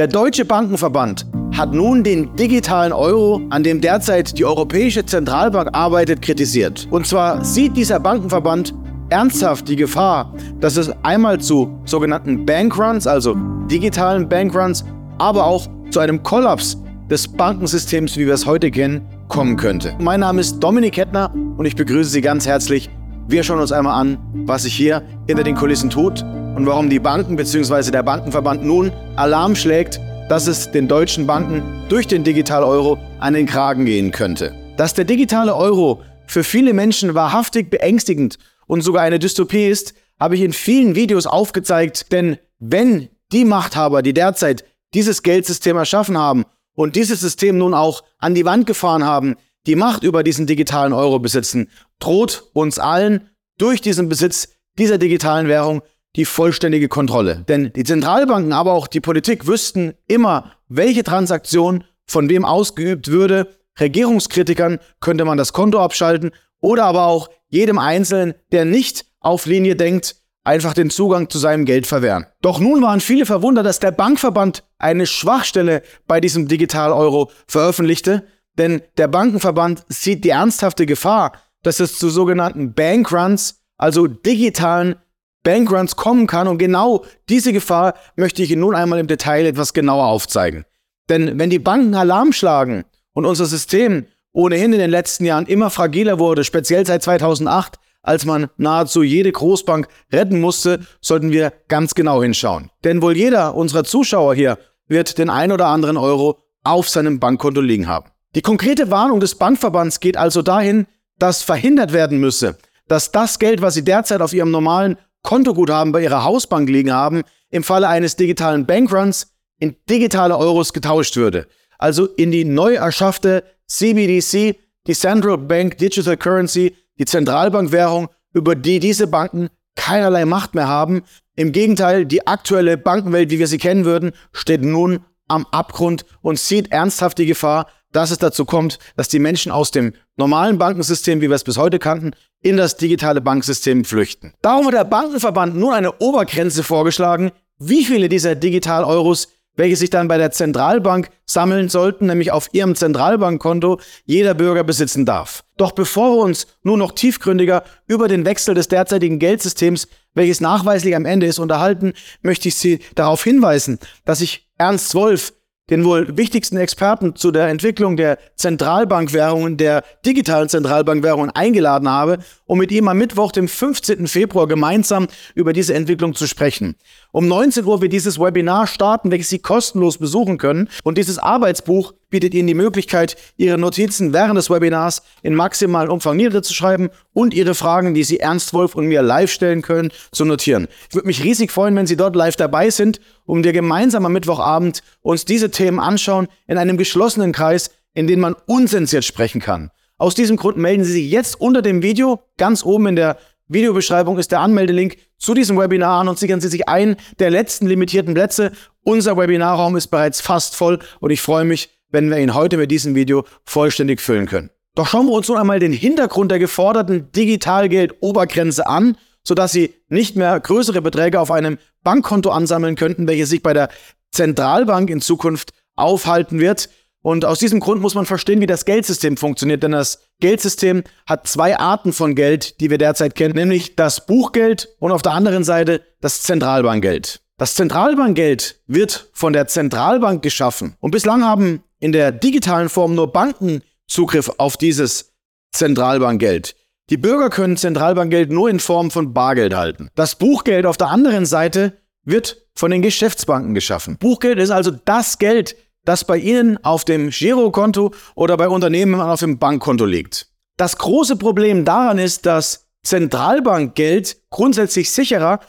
Der Deutsche Bankenverband hat nun den digitalen Euro, an dem derzeit die Europäische Zentralbank arbeitet, kritisiert. Und zwar sieht dieser Bankenverband ernsthaft die Gefahr, dass es einmal zu sogenannten Bankruns, also digitalen Bankruns, aber auch zu einem Kollaps des Bankensystems, wie wir es heute kennen, kommen könnte. Mein Name ist Dominik Hettner und ich begrüße Sie ganz herzlich. Wir schauen uns einmal an, was sich hier hinter den Kulissen tut und warum die Banken bzw. der Bankenverband nun Alarm schlägt, dass es den deutschen Banken durch den Digital-Euro an den Kragen gehen könnte. Dass der digitale Euro für viele Menschen wahrhaftig beängstigend und sogar eine Dystopie ist, habe ich in vielen Videos aufgezeigt, denn wenn die Machthaber, die derzeit dieses Geldsystem erschaffen haben und dieses System nun auch an die Wand gefahren haben, die Macht über diesen digitalen Euro besitzen, droht uns allen durch diesen Besitz dieser digitalen Währung die vollständige Kontrolle. Denn die Zentralbanken, aber auch die Politik wüssten immer, welche Transaktion von wem ausgeübt würde. Regierungskritikern könnte man das Konto abschalten oder aber auch jedem Einzelnen, der nicht auf Linie denkt, einfach den Zugang zu seinem Geld verwehren. Doch nun waren viele verwundert, dass der Bankverband eine Schwachstelle bei diesem Digital-Euro veröffentlichte, denn der Bankenverband sieht die ernsthafte Gefahr, dass es zu sogenannten Bankruns, also digitalen Bankruns kommen kann und genau diese Gefahr möchte ich Ihnen nun einmal im Detail etwas genauer aufzeigen. Denn wenn die Banken Alarm schlagen und unser System ohnehin in den letzten Jahren immer fragiler wurde, speziell seit 2008, als man nahezu jede Großbank retten musste, sollten wir ganz genau hinschauen. Denn wohl jeder unserer Zuschauer hier wird den ein oder anderen Euro auf seinem Bankkonto liegen haben. Die konkrete Warnung des Bankverbands geht also dahin, dass verhindert werden müsse, dass das Geld, was Sie derzeit auf Ihrem normalen Kontoguthaben bei Ihrer Hausbank liegen haben, im Falle eines digitalen Bankruns in digitale Euros getauscht würde. Also in die neu erschaffte CBDC, die Central Bank Digital Currency, die Zentralbankwährung, über die diese Banken keinerlei Macht mehr haben. Im Gegenteil, die aktuelle Bankenwelt, wie wir sie kennen würden, steht nun am Abgrund und sieht ernsthaft die Gefahr, dass es dazu kommt, dass die Menschen aus dem normalen Bankensystem, wie wir es bis heute kannten, in das digitale Banksystem flüchten. Darum hat der Bankenverband nun eine Obergrenze vorgeschlagen, wie viele dieser Digital-Euros welche sich dann bei der Zentralbank sammeln sollten, nämlich auf ihrem Zentralbankkonto jeder Bürger besitzen darf. Doch bevor wir uns nur noch tiefgründiger über den Wechsel des derzeitigen Geldsystems, welches nachweislich am Ende ist, unterhalten, möchte ich Sie darauf hinweisen, dass ich Ernst Wolf den wohl wichtigsten Experten zu der Entwicklung der Zentralbankwährungen, der digitalen Zentralbankwährungen eingeladen habe, um mit ihm am Mittwoch, dem 15. Februar, gemeinsam über diese Entwicklung zu sprechen. Um 19 Uhr wird dieses Webinar starten, welches Sie kostenlos besuchen können. Und dieses Arbeitsbuch bietet Ihnen die Möglichkeit, Ihre Notizen während des Webinars in maximalen Umfang niederzuschreiben und Ihre Fragen, die Sie Ernst Wolf und mir live stellen können, zu notieren. Ich würde mich riesig freuen, wenn Sie dort live dabei sind, um wir gemeinsam am Mittwochabend uns diese Themen anschauen in einem geschlossenen Kreis, in dem man unsensiert sprechen kann. Aus diesem Grund melden Sie sich jetzt unter dem Video. Ganz oben in der Videobeschreibung ist der Anmeldelink zu diesem Webinar an und sichern Sie sich ein der letzten limitierten Plätze. Unser Webinarraum ist bereits fast voll und ich freue mich, wenn wir ihn heute mit diesem Video vollständig füllen können. Doch schauen wir uns nun einmal den Hintergrund der geforderten Digitalgeld-Obergrenze an, sodass Sie nicht mehr größere Beträge auf einem Bankkonto ansammeln könnten, welches sich bei der Zentralbank in Zukunft aufhalten wird. Und aus diesem Grund muss man verstehen, wie das Geldsystem funktioniert, denn das Geldsystem hat zwei Arten von Geld, die wir derzeit kennen, nämlich das Buchgeld und auf der anderen Seite das Zentralbankgeld. Das Zentralbankgeld wird von der Zentralbank geschaffen und bislang haben in der digitalen Form nur Banken Zugriff auf dieses Zentralbankgeld. Die Bürger können Zentralbankgeld nur in Form von Bargeld halten. Das Buchgeld auf der anderen Seite wird von den Geschäftsbanken geschaffen. Buchgeld ist also das Geld, das bei Ihnen auf dem Girokonto oder bei Unternehmen auf dem Bankkonto liegt. Das große Problem daran ist, dass Zentralbankgeld grundsätzlich sicherer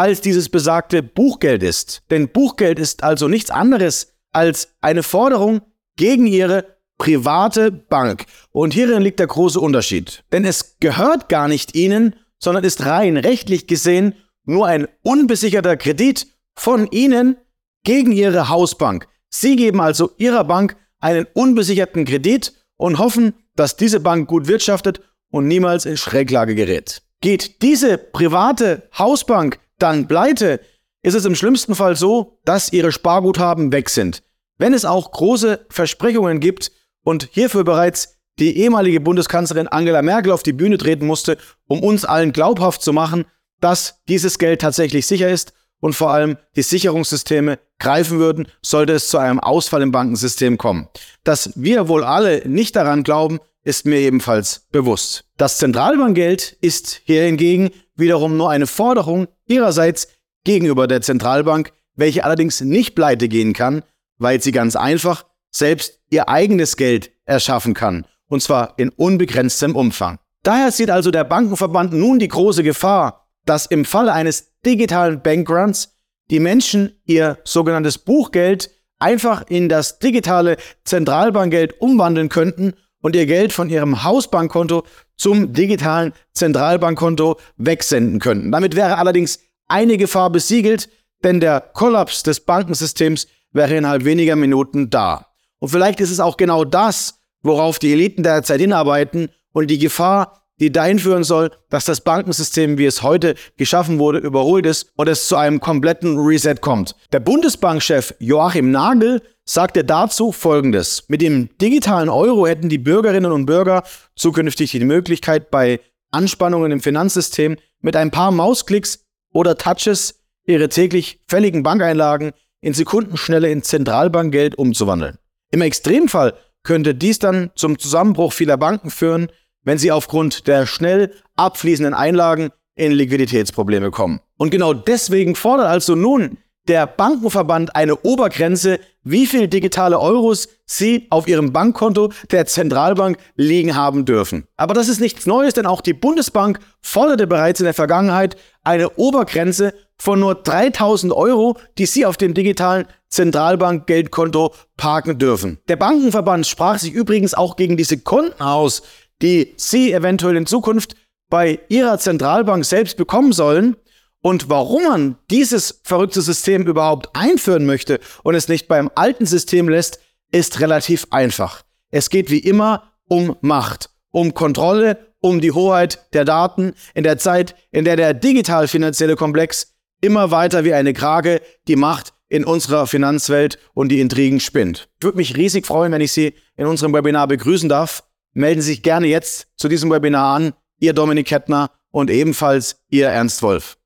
als dieses besagte Buchgeld ist. Denn Buchgeld ist also nichts anderes als eine Forderung gegen Ihre private Bank. Und hierin liegt der große Unterschied. Denn es gehört gar nicht Ihnen, sondern ist rein rechtlich gesehen nur ein unbesicherter Kredit von Ihnen gegen Ihre Hausbank. Sie geben also Ihrer Bank einen unbesicherten Kredit und hoffen, dass diese Bank gut wirtschaftet und niemals in Schräglage gerät. Geht diese private Hausbank dann pleite, ist es im schlimmsten Fall so, dass ihre Sparguthaben weg sind. Wenn es auch große Versprechungen gibt und hierfür bereits die ehemalige Bundeskanzlerin Angela Merkel auf die Bühne treten musste, um uns allen glaubhaft zu machen, dass dieses Geld tatsächlich sicher ist und vor allem die Sicherungssysteme greifen würden, sollte es zu einem Ausfall im Bankensystem kommen. Dass wir wohl alle nicht daran glauben, ist mir ebenfalls bewusst. Das Zentralbankgeld ist hier hingegen wiederum nur eine Forderung ihrerseits gegenüber der Zentralbank, welche allerdings nicht pleite gehen kann, weil sie ganz einfach selbst ihr eigenes Geld erschaffen kann, und zwar in unbegrenztem Umfang. Daher sieht also der Bankenverband nun die große Gefahr, dass im Falle eines digitalen Bankruns die Menschen ihr sogenanntes Buchgeld einfach in das digitale Zentralbankgeld umwandeln könnten und ihr Geld von ihrem Hausbankkonto zum digitalen Zentralbankkonto wegsenden könnten. Damit wäre allerdings eine Gefahr besiegelt, denn der Kollaps des Bankensystems wäre innerhalb weniger Minuten da. Und vielleicht ist es auch genau das, worauf die Eliten derzeit hinarbeiten und die Gefahr, die dahin führen soll, dass das Bankensystem, wie es heute geschaffen wurde, überholt ist und es zu einem kompletten Reset kommt. Der Bundesbankchef Joachim Nagel sagte dazu Folgendes. Mit dem digitalen Euro hätten die Bürgerinnen und Bürger zukünftig die Möglichkeit, bei Anspannungen im Finanzsystem mit ein paar Mausklicks oder Touches ihre täglich fälligen Bankeinlagen in Sekundenschnelle in Zentralbankgeld umzuwandeln. Im Extremfall könnte dies dann zum Zusammenbruch vieler Banken führen, wenn sie aufgrund der schnell abfließenden Einlagen in Liquiditätsprobleme kommen. Und genau deswegen fordert also nun der Bankenverband eine Obergrenze, wie viel digitale Euros sie auf ihrem Bankkonto der Zentralbank liegen haben dürfen. Aber das ist nichts Neues, denn auch die Bundesbank forderte bereits in der Vergangenheit eine Obergrenze von nur 3000 Euro, die sie auf dem digitalen Zentralbankgeldkonto parken dürfen. Der Bankenverband sprach sich übrigens auch gegen diese Konten aus, die Sie eventuell in Zukunft bei Ihrer Zentralbank selbst bekommen sollen. Und warum man dieses verrückte System überhaupt einführen möchte und es nicht beim alten System lässt, ist relativ einfach. Es geht wie immer um Macht, um Kontrolle, um die Hoheit der Daten in der Zeit, in der der digital-finanzielle Komplex immer weiter wie eine Krage die Macht in unserer Finanzwelt und die Intrigen spinnt. Ich würde mich riesig freuen, wenn ich Sie in unserem Webinar begrüßen darf. Melden Sie sich gerne jetzt zu diesem Webinar an. Ihr Dominik Kettner und ebenfalls Ihr Ernst Wolf.